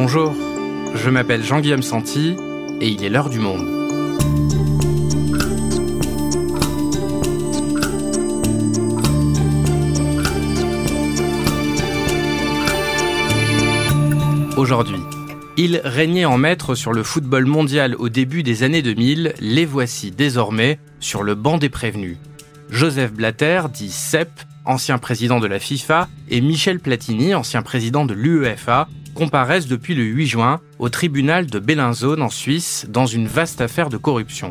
Bonjour, je m'appelle Jean-Guillaume Santi et il est l'heure du monde. Aujourd'hui, ils régnaient en maître sur le football mondial au début des années 2000, les voici désormais sur le banc des prévenus. Joseph Blatter, dit CEP, ancien président de la FIFA, et Michel Platini, ancien président de l'UEFA, comparaissent depuis le 8 juin au tribunal de Bellinzone en Suisse dans une vaste affaire de corruption.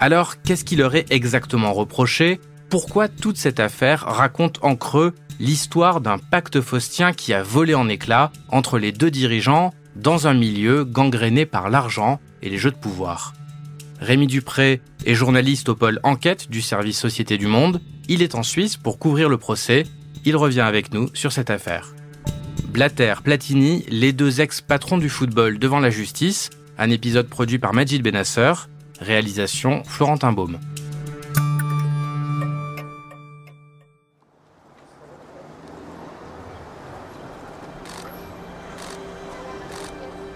Alors, qu'est-ce qui leur est exactement reproché? Pourquoi toute cette affaire raconte en creux l'histoire d'un pacte faustien qui a volé en éclats entre les deux dirigeants dans un milieu gangréné par l'argent et les jeux de pouvoir? Rémi Dupré est journaliste au pôle Enquête du service Société du Monde. Il est en Suisse pour couvrir le procès. Il revient avec nous sur cette affaire. Blatter, Platini, les deux ex-patrons du football devant la justice, un épisode produit par Majid Benasser, réalisation Florentin Baume.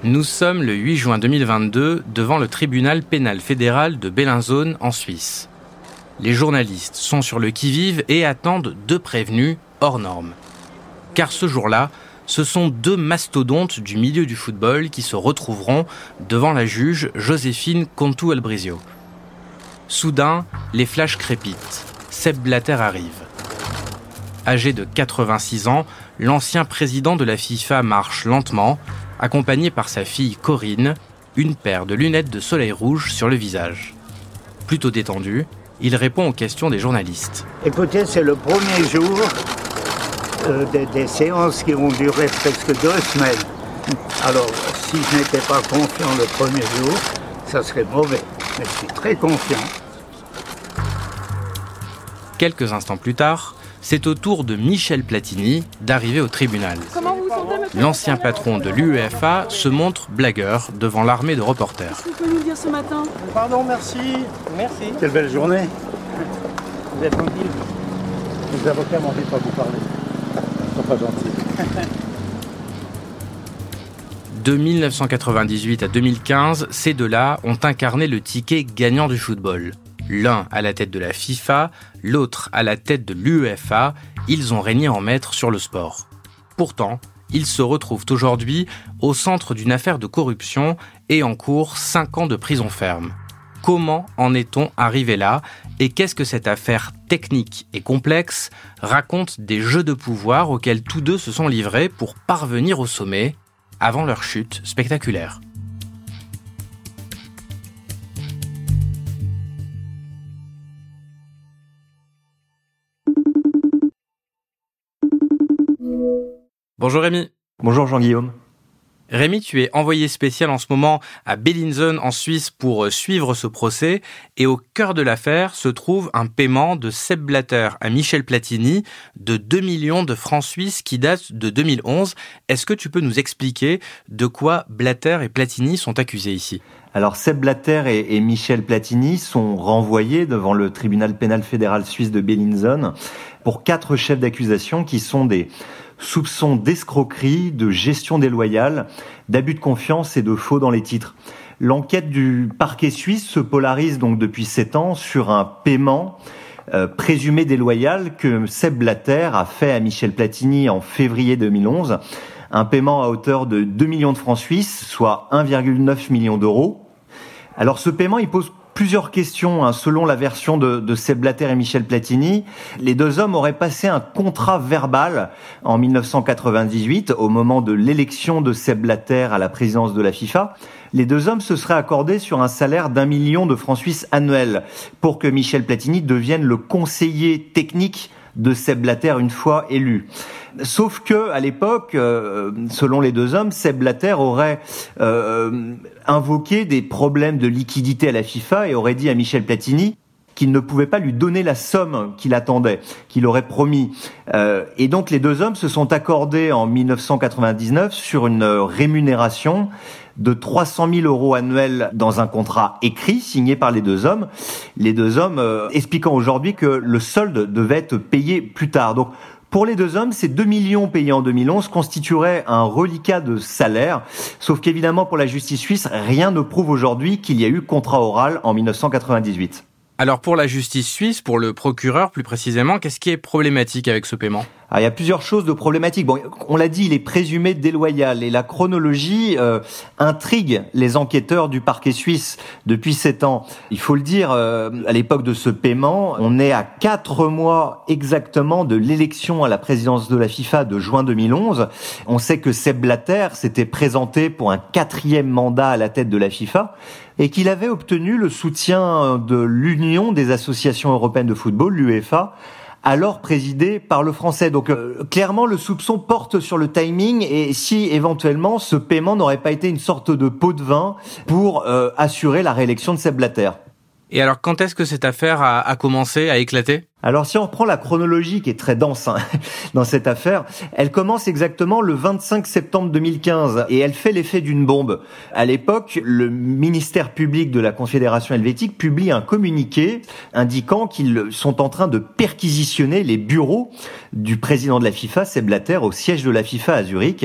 Nous sommes le 8 juin 2022 devant le tribunal pénal fédéral de Bellinzone en Suisse. Les journalistes sont sur le qui-vive et attendent deux prévenus hors normes. Car ce jour-là, ce sont deux mastodontes du milieu du football qui se retrouveront devant la juge Joséphine Contou-Albrizio. Soudain, les flashs crépitent. Seb Blatter arrive. Âgé de 86 ans, l'ancien président de la FIFA marche lentement, accompagné par sa fille Corinne, une paire de lunettes de soleil rouge sur le visage. Plutôt détendu, il répond aux questions des journalistes. Écoutez, c'est le premier jour euh, des, séances qui vont durer presque deux semaines. Alors, si je n'étais pas confiant le premier jour, ça serait mauvais. Mais je suis très confiant. Quelques instants plus tard, c'est au tour de Michel Platini d'arriver au tribunal. L'ancien patron de l'UEFA se montre blagueur devant l'armée de reporters. nous dire ce matin? Pardon, merci. Merci. Quelle belle journée. Vous êtes tranquille? Les avocats m'ont dit pas vous parler. De 1998 à 2015, ces deux-là ont incarné le ticket gagnant du football. L'un à la tête de la FIFA, l'autre à la tête de l'UEFA, ils ont régné en maître sur le sport. Pourtant, ils se retrouvent aujourd'hui au centre d'une affaire de corruption et en cours 5 ans de prison ferme. Comment en est-on arrivé là et qu'est-ce que cette affaire technique et complexe raconte des jeux de pouvoir auxquels tous deux se sont livrés pour parvenir au sommet avant leur chute spectaculaire Bonjour Rémi. Bonjour Jean-Guillaume. Rémi, tu es envoyé spécial en ce moment à Bellinzone en Suisse pour euh, suivre ce procès et au cœur de l'affaire se trouve un paiement de Seb Blatter à Michel Platini de 2 millions de francs suisses qui date de 2011. Est-ce que tu peux nous expliquer de quoi Blatter et Platini sont accusés ici? Alors Seb Blatter et, Michel Platini sont renvoyés devant le tribunal pénal fédéral suisse de Bellinzone pour quatre chefs d'accusation qui sont des soupçons d'escroquerie, de gestion déloyale, d'abus de confiance et de faux dans les titres. L'enquête du parquet suisse se polarise donc depuis sept ans sur un paiement euh, présumé déloyal que Seb Blatter a fait à Michel Platini en février 2011, un paiement à hauteur de 2 millions de francs suisses, soit 1,9 million d'euros. Alors ce paiement, il pose plusieurs questions hein. selon la version de, de Seb Blatter et Michel Platini. Les deux hommes auraient passé un contrat verbal en 1998 au moment de l'élection de Seb Blatter à la présidence de la FIFA. Les deux hommes se seraient accordés sur un salaire d'un million de francs suisses annuels pour que Michel Platini devienne le conseiller technique de Seb Blatter une fois élu. Sauf que à l'époque, euh, selon les deux hommes, Seb Blatter aurait euh, invoqué des problèmes de liquidité à la FIFA et aurait dit à Michel Platini qu'il ne pouvait pas lui donner la somme qu'il attendait, qu'il aurait promis. Euh, et donc les deux hommes se sont accordés en 1999 sur une rémunération de 300 000 euros annuels dans un contrat écrit signé par les deux hommes. Les deux hommes expliquant aujourd'hui que le solde devait être payé plus tard. Donc Pour les deux hommes, ces 2 millions payés en 2011 constitueraient un reliquat de salaire, sauf qu'évidemment pour la justice suisse, rien ne prouve aujourd'hui qu'il y a eu contrat oral en 1998. Alors pour la justice suisse, pour le procureur plus précisément, qu'est-ce qui est problématique avec ce paiement? Ah, il y a plusieurs choses de problématiques. Bon, on l'a dit, il est présumé déloyal et la chronologie euh, intrigue les enquêteurs du parquet suisse depuis sept ans. Il faut le dire, euh, à l'époque de ce paiement, on est à quatre mois exactement de l'élection à la présidence de la FIFA de juin 2011. On sait que Seb Blatter s'était présenté pour un quatrième mandat à la tête de la FIFA et qu'il avait obtenu le soutien de l'Union des associations européennes de football, l'UEFA, alors présidé par le français. Donc euh, clairement, le soupçon porte sur le timing et si éventuellement ce paiement n'aurait pas été une sorte de pot de vin pour euh, assurer la réélection de Seb Blatter. Et alors, quand est-ce que cette affaire a, a commencé à éclater? Alors si on reprend la chronologie qui est très dense hein, dans cette affaire, elle commence exactement le 25 septembre 2015 et elle fait l'effet d'une bombe. À l'époque, le ministère public de la Confédération helvétique publie un communiqué indiquant qu'ils sont en train de perquisitionner les bureaux du président de la FIFA, Seb Blatter, au siège de la FIFA à Zurich.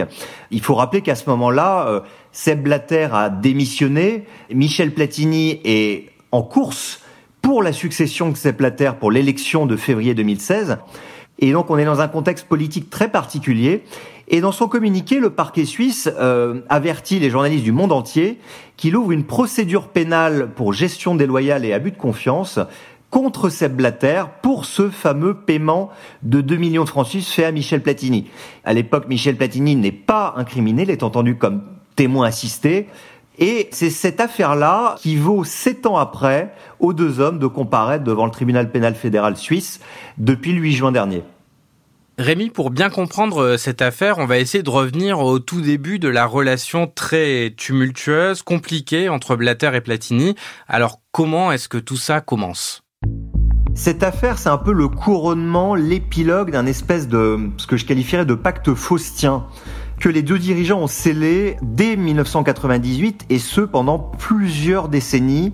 Il faut rappeler qu'à ce moment-là, euh, Seb Blatter a démissionné, Michel Platini est en course pour la succession de Sepp Blatter pour l'élection de février 2016. Et donc on est dans un contexte politique très particulier. Et dans son communiqué, le parquet suisse euh, avertit les journalistes du monde entier qu'il ouvre une procédure pénale pour gestion déloyale et abus de confiance contre Sepp Blatter pour ce fameux paiement de 2 millions de francs suisses fait à Michel Platini. À l'époque, Michel Platini n'est pas incriminé, il est entendu comme témoin assisté. Et c'est cette affaire-là qui vaut sept ans après aux deux hommes de comparaître devant le tribunal pénal fédéral suisse depuis le 8 juin dernier. Rémi, pour bien comprendre euh, cette affaire, on va essayer de revenir au tout début de la relation très tumultueuse, compliquée entre Blatter et Platini. Alors comment est-ce que tout ça commence? Cette affaire, c'est un peu le couronnement, l'épilogue d'un espèce de, ce que je qualifierais de pacte faustien que les deux dirigeants ont scellé dès 1998 et ce pendant plusieurs décennies.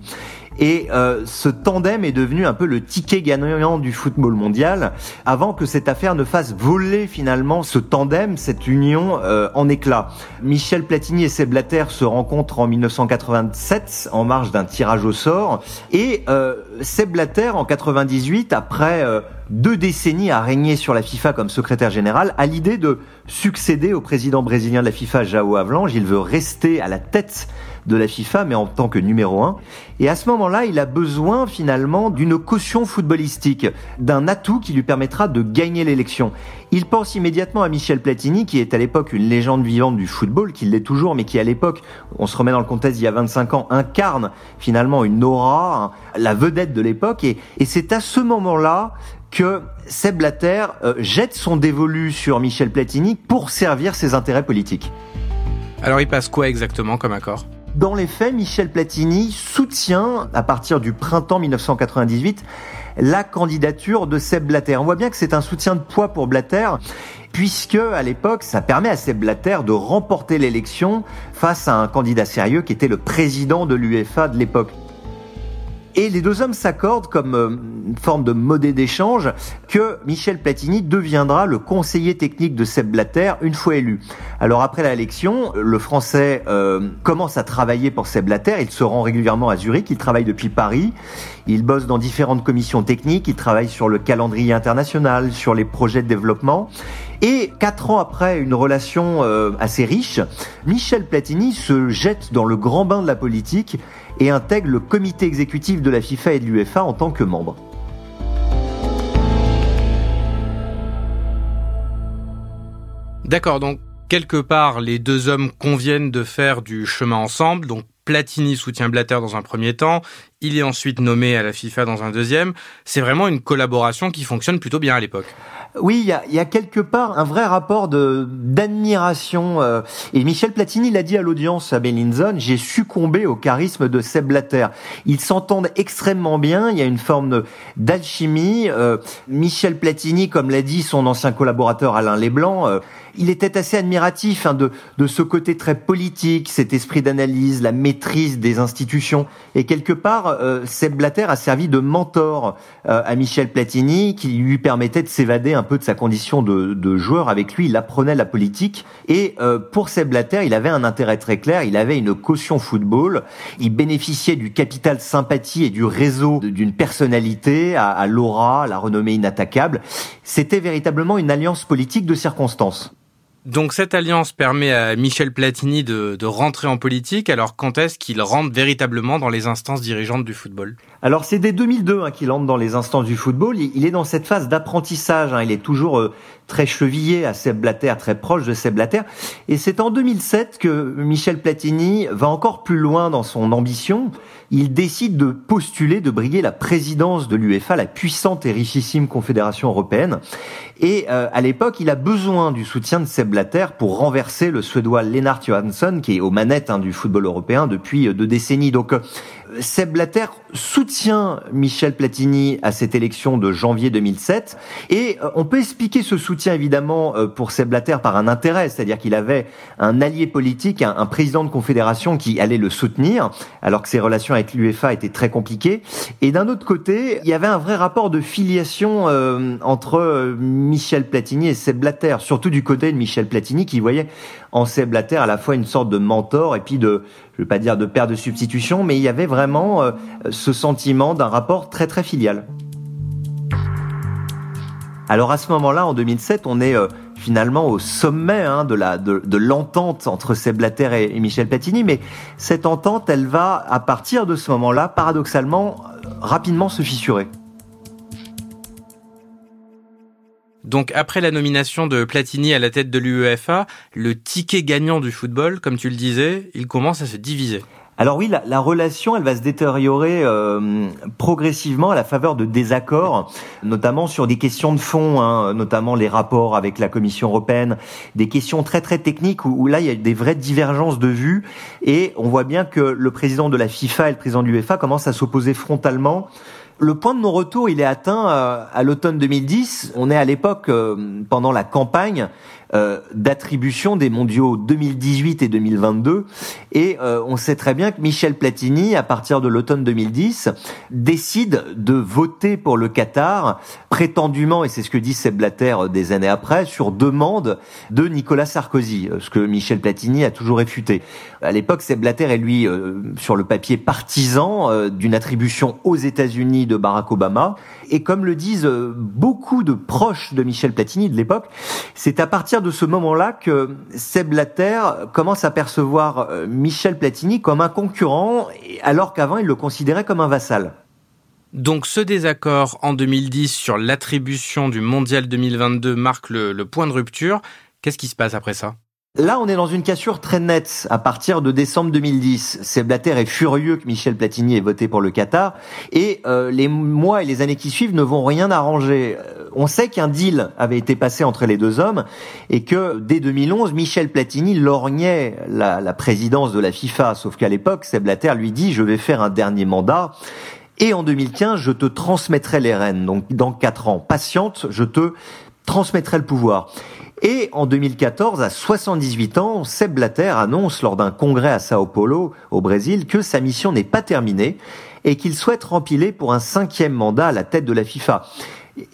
Et euh, ce tandem est devenu un peu le ticket gagnant du football mondial, avant que cette affaire ne fasse voler finalement ce tandem, cette union euh, en éclats. Michel Platini et Seb Blatter se rencontrent en 1987 en marge d'un tirage au sort, et euh, Seb Blatter en 98, après euh, deux décennies à régner sur la FIFA comme secrétaire général, a l'idée de succéder au président brésilien de la FIFA, Jao Avlange. Il veut rester à la tête de la FIFA, mais en tant que numéro un. Et à ce moment-là, il a besoin finalement d'une caution footballistique, d'un atout qui lui permettra de gagner l'élection. Il pense immédiatement à Michel Platini, qui est à l'époque une légende vivante du football, qui l'est toujours, mais qui à l'époque, on se remet dans le contexte il y a 25 ans, incarne finalement une aura, la vedette de l'époque. Et, et c'est à ce moment-là que Seb Blatter euh, jette son dévolu sur Michel Platini pour servir ses intérêts politiques. Alors il passe quoi exactement comme accord? Dans les faits, Michel Platini soutient, à partir du printemps 1998, la candidature de Seb Blatter. On voit bien que c'est un soutien de poids pour Blatter, puisque à l'époque, ça permet à Seb Blatter de remporter l'élection face à un candidat sérieux qui était le président de l'UEFA de l'époque. Et les deux hommes s'accordent comme euh, forme de modèle d'échange que Michel Platini deviendra le conseiller technique de Seb Blatter une fois élu. Alors après l'élection, le Français euh, commence à travailler pour Seb Blatter. Il se rend régulièrement à Zurich. Il travaille depuis Paris. Il bosse dans différentes commissions techniques. Il travaille sur le calendrier international, sur les projets de développement. Et quatre ans après une relation euh, assez riche, Michel Platini se jette dans le grand bain de la politique et intègre le comité exécutif de la FIFA et de l'UEFA en tant que membre. D'accord, donc quelque part, les deux hommes conviennent de faire du chemin ensemble, donc Platini soutient Blatter dans un premier temps, il est ensuite nommé à la FIFA dans un deuxième. C'est vraiment une collaboration qui fonctionne plutôt bien à l'époque. Oui, il y a, quelque part un vrai rapport de d'admiration. Euh, et Michel Platini l'a dit à l'audience à Bellinzone, j'ai succombé au charisme de Seb Blatter. Ils s'entendent extrêmement bien, il y a une forme d'alchimie. Euh, Michel Platini, comme l'a dit son ancien collaborateur Alain Leblanc, euh, il était assez admiratif hein, de, de ce côté très politique, cet esprit d'analyse, la maîtrise des institutions. Et quelque part, euh, Seb Blatter a servi de mentor euh, à Michel Platini, qui lui permettait de s'évader un peu de sa condition de, de, joueur. Avec lui, il apprenait la politique. Et euh, pour Seb Blatter, il avait un intérêt très clair. Il avait une caution football. Il bénéficiait du capital sympathie et du réseau d'une personnalité à, à l'aura, la renommée inattaquable. C'était véritablement une alliance politique de circonstances. Donc cette alliance permet à Michel Platini de, rentrer en politique. Alors quand est-ce qu'il rentre véritablement dans les instances dirigeantes du football? Alors c'est dès 2002 hein, qu'il entre dans les instances du football. Il, est dans cette phase d'apprentissage. Hein. Il est toujours euh, très chevillé à Seb Blatter, très proche de Seb Blatter. Et c'est en 2007 que Michel Platini va encore plus loin dans son ambition. Il décide de postuler, de briguer la présidence de l'UEFA, la puissante et richissime confédération européenne. Et euh, à l'époque, il a besoin du soutien de Seb Blatter pour renverser le Suédois Lennart Johansson, qui est aux manettes hein, du football européen depuis euh, deux décennies. Donc, euh, Seb Blatter soutient Michel Platini à cette élection de janvier 2007. Et on peut expliquer ce soutien évidemment pour Seb Blatter par un intérêt, c'est-à-dire qu'il avait un allié politique, un, un, président de confédération qui allait le soutenir, alors que ses relations avec l'UEFA étaient très compliquées. Et d'un autre côté, il y avait un vrai rapport de filiation euh, entre Michel Platini et Seb Blatter, surtout du côté de Michel Platini qui voyait en Seb Blatter à la fois une sorte de mentor et puis de, je veux pas dire de père de substitution, mais il y avait vraiment euh, ce sentiment d'un rapport très très filial. Alors à ce moment-là, en 2007, on est euh, finalement au sommet hein, de la de, l'entente entre Seb Blatter et, et, Michel Platini, mais cette entente, elle va à partir de ce moment-là, paradoxalement, rapidement se fissurer. Donc après la nomination de Platini à la tête de l'UEFA, le ticket gagnant du football, comme tu le disais, il commence à se diviser. Alors oui, la, la, relation, elle va se détériorer euh, progressivement à la faveur de désaccords, notamment sur des questions de fond, hein, notamment les rapports avec la Commission européenne, des questions très très techniques où, où, là il y a des vraies divergences de vues et on voit bien que le président de la FIFA et le président de l'UEFA commencent à s'opposer frontalement le point de non-retour, il est atteint euh, à l'automne 2010. On est à l'époque, euh, pendant la campagne, euh, d'attribution des mondiaux 2018 et 2022. Et euh, on sait très bien que Michel Platini, à partir de l'automne 2010, décide de voter pour le Qatar, prétendument, et c'est ce que dit Seb Blatter euh, des années après, sur demande de Nicolas Sarkozy, ce que Michel Platini a toujours réfuté. À l'époque, Seb Blatter est lui, sur le papier, partisan d'une attribution aux États-Unis de Barack Obama. Et comme le disent beaucoup de proches de Michel Platini de l'époque, c'est à partir de ce moment-là que Seb Blatter commence à percevoir euh, Michel Platini comme un concurrent, alors qu'avant il le considérait comme un vassal. Donc ce désaccord en 2010 sur l'attribution du Mondial 2022 marque le point de rupture. Qu'est-ce qui se passe après ça? Là, on est dans une cassure très nette à partir de décembre 2010. Seb Blatter est furieux que Michel Platini ait voté pour le Qatar et euh, les mois et les années qui suivent ne vont rien arranger. Euh, on sait qu'un deal avait été passé entre les deux hommes et que dès 2011, Michel Platini lorgnait la, la présidence de la FIFA. Sauf qu'à l'époque, Seb Blatter lui dit je vais faire un dernier mandat et en 2015, je te transmettrai les rênes. Donc dans quatre ans, patiente, je te transmettrai le pouvoir. Et en 2014, à 78 ans, Seb Blatter annonce lors d'un congrès à Sao Paulo, au Brésil, que sa mission n'est pas terminée et qu'il souhaite rempiler pour un cinquième mandat à la tête de la FIFA.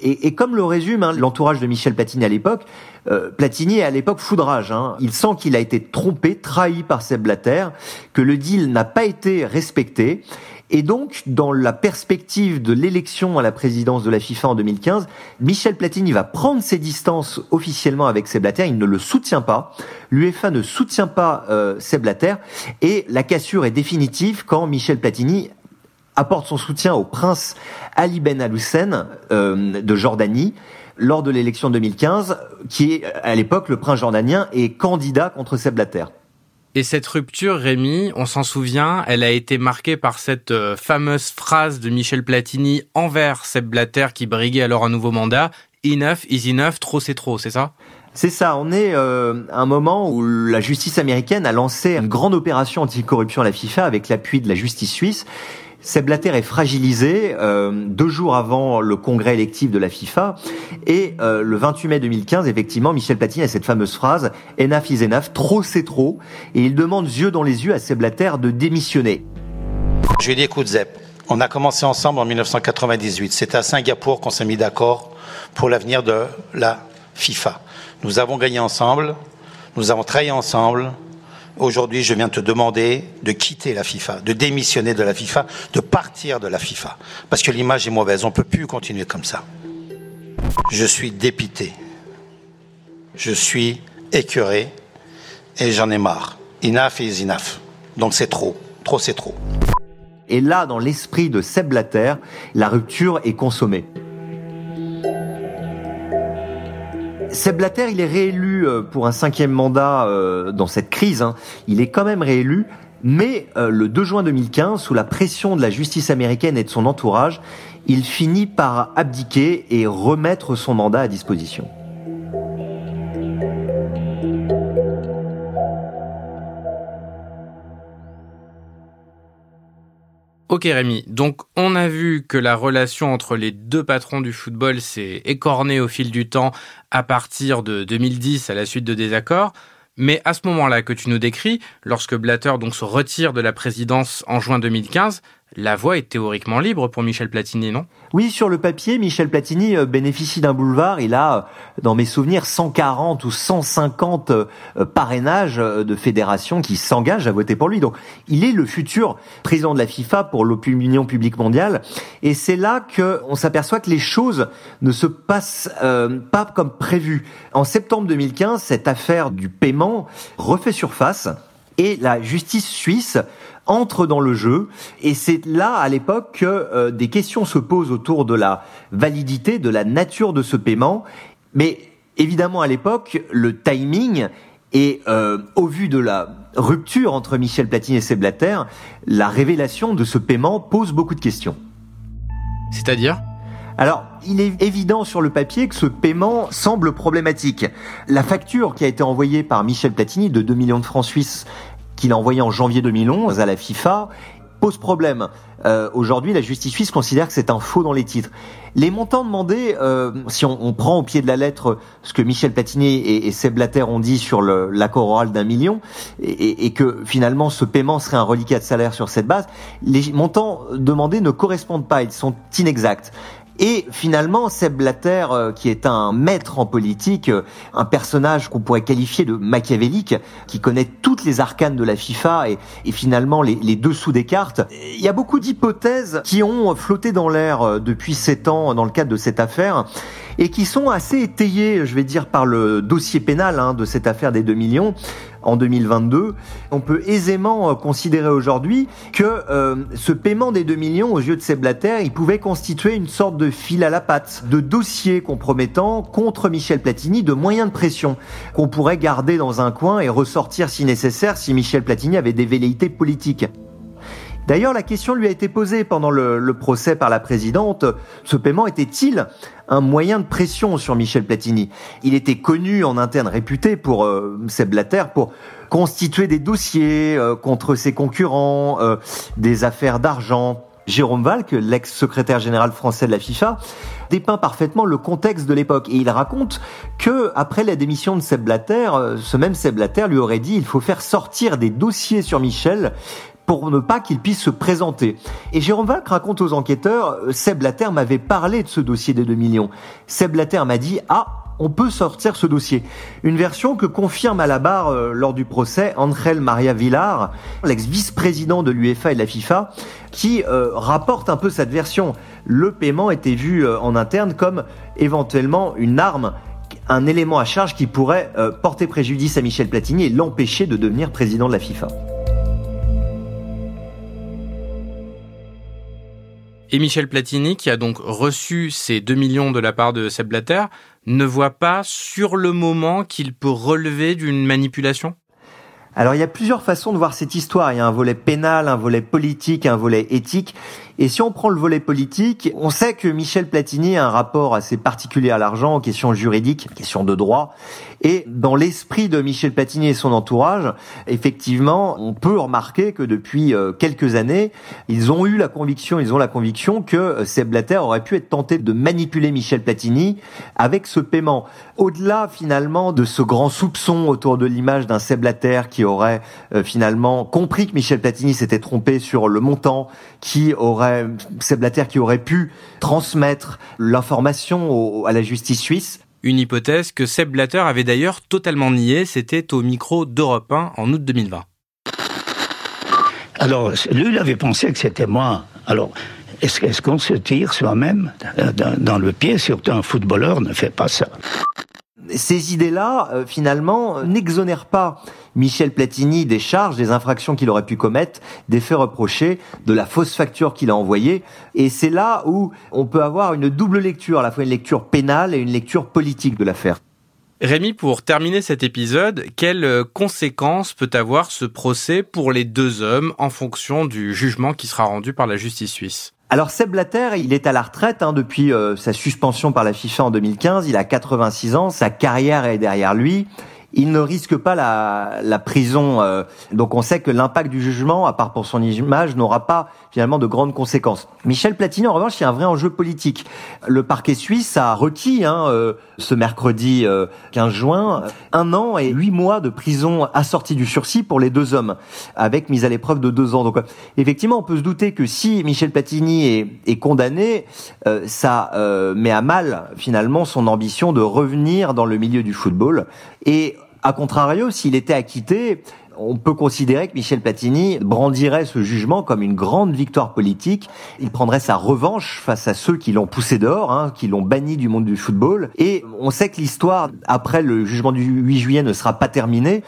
Et, comme le résume hein, l'entourage de Michel Platini à l'époque, euh, Platini est à l'époque foudrage. Hein. Il sent qu'il a été trompé, trahi par Seb Blatter, que le deal n'a pas été respecté et donc, dans la perspective de l'élection à la présidence de la FIFA en 2015, Michel Platini va prendre ses distances officiellement avec Seb Blatter. Il ne le soutient pas. L'UEFA ne soutient pas euh, Seb. Et la cassure est définitive quand Michel Platini apporte son soutien au prince Ali Ben Al Hussein euh, de Jordanie lors de l'élection 2015, qui est à l'époque le prince jordanien et candidat contre Seb Blatter. Et cette rupture, Rémi, on s'en souvient, elle a été marquée par cette euh, fameuse phrase de Michel Platini envers Seb Blatter qui briguait alors un nouveau mandat. Enough is enough, trop c'est trop, c'est ça? C'est ça, on est euh, à un moment où la justice américaine a lancé une grande opération anticorruption à la FIFA avec l'appui de la justice suisse Sepp Blatter est fragilisé euh, deux jours avant le congrès électif de la FIFA et euh, le 28 mai 2015, effectivement, Michel Platini a cette fameuse phrase « Enough is enough, trop c'est trop » et il demande yeux dans les yeux à Sepp Blatter de démissionner. Je lui ai dit « Écoute Zepp, on a commencé ensemble en 1998. C'est à Singapour qu'on s'est mis d'accord pour l'avenir de la FIFA. Nous avons gagné ensemble, nous avons travaillé ensemble, Aujourd'hui, je viens te demander de quitter la FIFA, de démissionner de la FIFA, de partir de la FIFA. Parce que l'image est mauvaise. On ne peut plus continuer comme ça. Je suis dépité. Je suis écœuré. Et j'en ai marre. Enough is enough. Donc c'est trop. Trop, c'est trop. Et là, dans l'esprit de Seb Blatter, la rupture est consommée. Seb Blatter, il est réélu euh, pour un cinquième mandat euh, dans cette crise. Hein. Il est quand même réélu, mais euh, le 2 juin 2015, sous la pression de la justice américaine et de son entourage, il finit par abdiquer et remettre son mandat à disposition. Ok Rémi, donc on a vu que la relation entre les deux patrons du football s'est écornée au fil du temps à partir de 2010 à la suite de désaccords. Mais à ce moment-là que tu nous décris, lorsque Blatter donc se retire de la présidence en juin 2015, la voie est théoriquement libre pour Michel Platini, non? Oui, sur le papier, Michel Platini euh, bénéficie d'un boulevard. Il a, euh, dans mes souvenirs, 140 ou 150 euh, parrainages de fédérations qui s'engagent à voter pour lui. Donc, il est le futur président de la FIFA pour l'opinion publique mondiale. Et c'est là que on s'aperçoit que les choses ne se passent pas comme prévu. En septembre 2015, cette affaire du paiement refait surface et la justice suisse entre dans le jeu. Et c'est là, à l'époque, que euh, des questions se posent autour de la validité, de la nature de ce paiement. Mais évidemment, à l'époque, le timing et euh, au vu de la rupture entre Michel Platini et Seblater, la révélation de ce paiement pose beaucoup de questions. C'est-à-dire? Alors, il est évident sur le papier que ce paiement semble problématique. La facture qui a été envoyée par Michel Platini de 2 millions de francs suisses qu'il a envoyé en janvier 2011 à la FIFA pose problème. Euh, Aujourd'hui, la justice suisse considère que c'est un faux dans les titres. Les montants demandés, euh, si on, on, prend au pied de la lettre ce que Michel Platini et, et Seb Blatter ont dit sur l'accord oral d'un million, et, et, que finalement ce paiement serait un reliquat de salaire sur cette base, les montants demandés ne correspondent pas, ils sont inexacts. Et finalement, Seb Blatter, euh, qui est un maître en politique, euh, un personnage qu'on pourrait qualifier de machiavélique, qui connaît toutes les arcanes de la FIFA et, finalement les, les, dessous des cartes, il y a beaucoup d'hypothèses qui ont flotté dans l'air euh, depuis sept ans dans le cadre de cette affaire et qui sont assez étayées, je vais dire, par le dossier pénal hein, de cette affaire des 2 millions en 2022, on peut aisément euh, considérer aujourd'hui que euh, ce paiement des 2 millions aux yeux de ces il pouvait constituer une sorte de fil à la patte, de dossier compromettant contre Michel Platini, de moyens de pression qu'on pourrait garder dans un coin et ressortir si nécessaire si Michel Platini avait des velléités politiques. D'ailleurs, la question lui a été posée pendant le, procès par la présidente. Ce paiement était-il un moyen de pression sur Michel Platini? Il était connu en interne, réputé pour euh, Seb Blatter, pour constituer des dossiers euh, contre ses concurrents, euh, des affaires d'argent. Jérôme Valk, l'ex-secrétaire général français de la FIFA, dépeint parfaitement le contexte de l'époque et il raconte que après la démission de Seb Blatter, euh, ce même Seb Blatter lui aurait dit il faut faire sortir des dossiers sur Michel pour ne pas qu'il puisse se présenter. Et Jérôme Valk raconte aux enquêteurs, euh, Seb Blatter m'avait parlé de ce dossier des 2 millions. Seb Blatter m'a dit, ah, on peut sortir ce dossier. Une version que confirme à la barre euh, lors du procès Angel Maria Villar, l'ex-vice-président de l'UEFA et de la FIFA, qui euh, rapporte un peu cette version. Le paiement était vu en interne comme éventuellement une arme un élément à charge qui pourrait porter préjudice à Michel Platini et l'empêcher de devenir président de la FIFA. Et Michel Platini, qui a donc reçu ces 2 millions de la part de Seb Blatter, ne voit pas sur le moment qu'il peut relever d'une manipulation? Alors il y a plusieurs façons de voir cette histoire. Il y a un volet pénal, un volet politique, un volet éthique. Et si on prend le volet politique, on sait que Michel Platini a un rapport assez particulier à l'argent, aux questions juridiques, aux questions de droit. Et dans l'esprit de Michel Platini et son entourage, effectivement, on peut remarquer que depuis euh, quelques années, ils ont eu la conviction, ils ont la conviction que euh, Seb Blatter aurait pu être tenté de manipuler Michel Platini avec ce paiement. Au-delà finalement de ce grand soupçon autour de l'image d'un Seb Blatter qui aurait euh, finalement compris que Michel Platini s'était trompé sur le montant, qui aurait Seb Blatter qui aurait pu transmettre l'information à la justice suisse, une hypothèse que Seb Blatter avait d'ailleurs totalement niée, c'était au micro d'Europe 1 en août 2020. Alors, lui, il avait pensé que c'était moi. Alors, est-ce qu'on se tire soi-même dans le pied Surtout un footballeur ne fait pas ça ces idées-là, euh, finalement, n'exonèrent pas Michel Platini des charges, des infractions qu'il aurait pu commettre, des faits reprochés, de la fausse facture qu'il a envoyée. Et c'est là où on peut avoir une double lecture, à la fois une lecture pénale et une lecture politique de l'affaire. Rémi, pour terminer cet épisode, quelles conséquences peut avoir ce procès pour les deux hommes en fonction du jugement qui sera rendu par la justice suisse? Alors Seb Blatter, il est à la retraite hein, depuis euh, sa suspension par la FIFA en 2015. Il a 86 ans, sa carrière est derrière lui il ne risque pas la, la prison. Euh, donc on sait que l'impact du jugement, à part pour son image, n'aura pas finalement de grandes conséquences. Michel Platini, en revanche, il y a un vrai enjeu politique. Le parquet suisse a requis hein, euh, ce mercredi 15 euh, juin un an et huit mois de prison assortie du sursis pour les deux hommes, avec mise à l'épreuve de deux ans. Donc effectivement, on peut se douter que si Michel Platini est, est condamné, ça met à mal finalement son ambition de revenir dans le milieu du football. Et a contrario, s'il était acquitté, on peut considérer que Michel Platini brandirait ce jugement comme une grande victoire politique. Il prendrait sa revanche face à ceux qui l'ont poussé dehors, hein, qui l'ont banni du monde du football. Et on sait que l'histoire, après le jugement du 8 juillet, ne sera pas terminée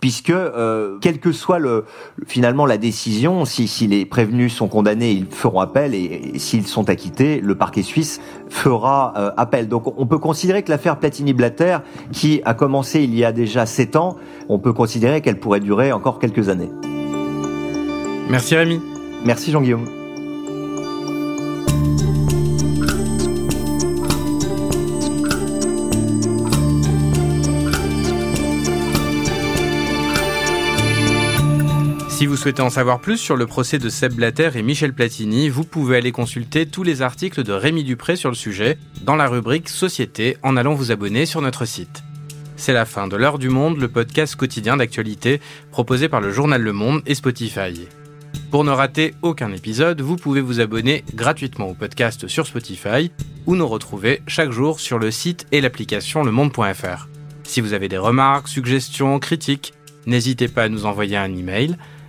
puisque euh, quelle que soit le finalement la décision, si, si les prévenus sont condamnés, ils feront appel et, s'ils sont acquittés, le parquet suisse fera euh, appel. Donc on peut considérer que l'affaire Platini-Blatter, qui a commencé il y a déjà sept ans, on peut considérer qu'elle pourrait durer encore quelques années. Merci Rémi. Merci Jean-Guillaume. Si vous souhaitez en savoir plus sur le procès de Seb Blatter et Michel Platini, vous pouvez aller consulter tous les articles de Rémi Dupré sur le sujet dans la rubrique Société en allant vous abonner sur notre site. C'est la fin de L'heure du monde, le podcast quotidien d'actualité proposé par le journal Le Monde et Spotify. Pour ne rater aucun épisode, vous pouvez vous abonner gratuitement au podcast sur Spotify ou nous retrouver chaque jour sur le site et l'application lemonde.fr. Si vous avez des remarques, suggestions, critiques, n'hésitez pas à nous envoyer un email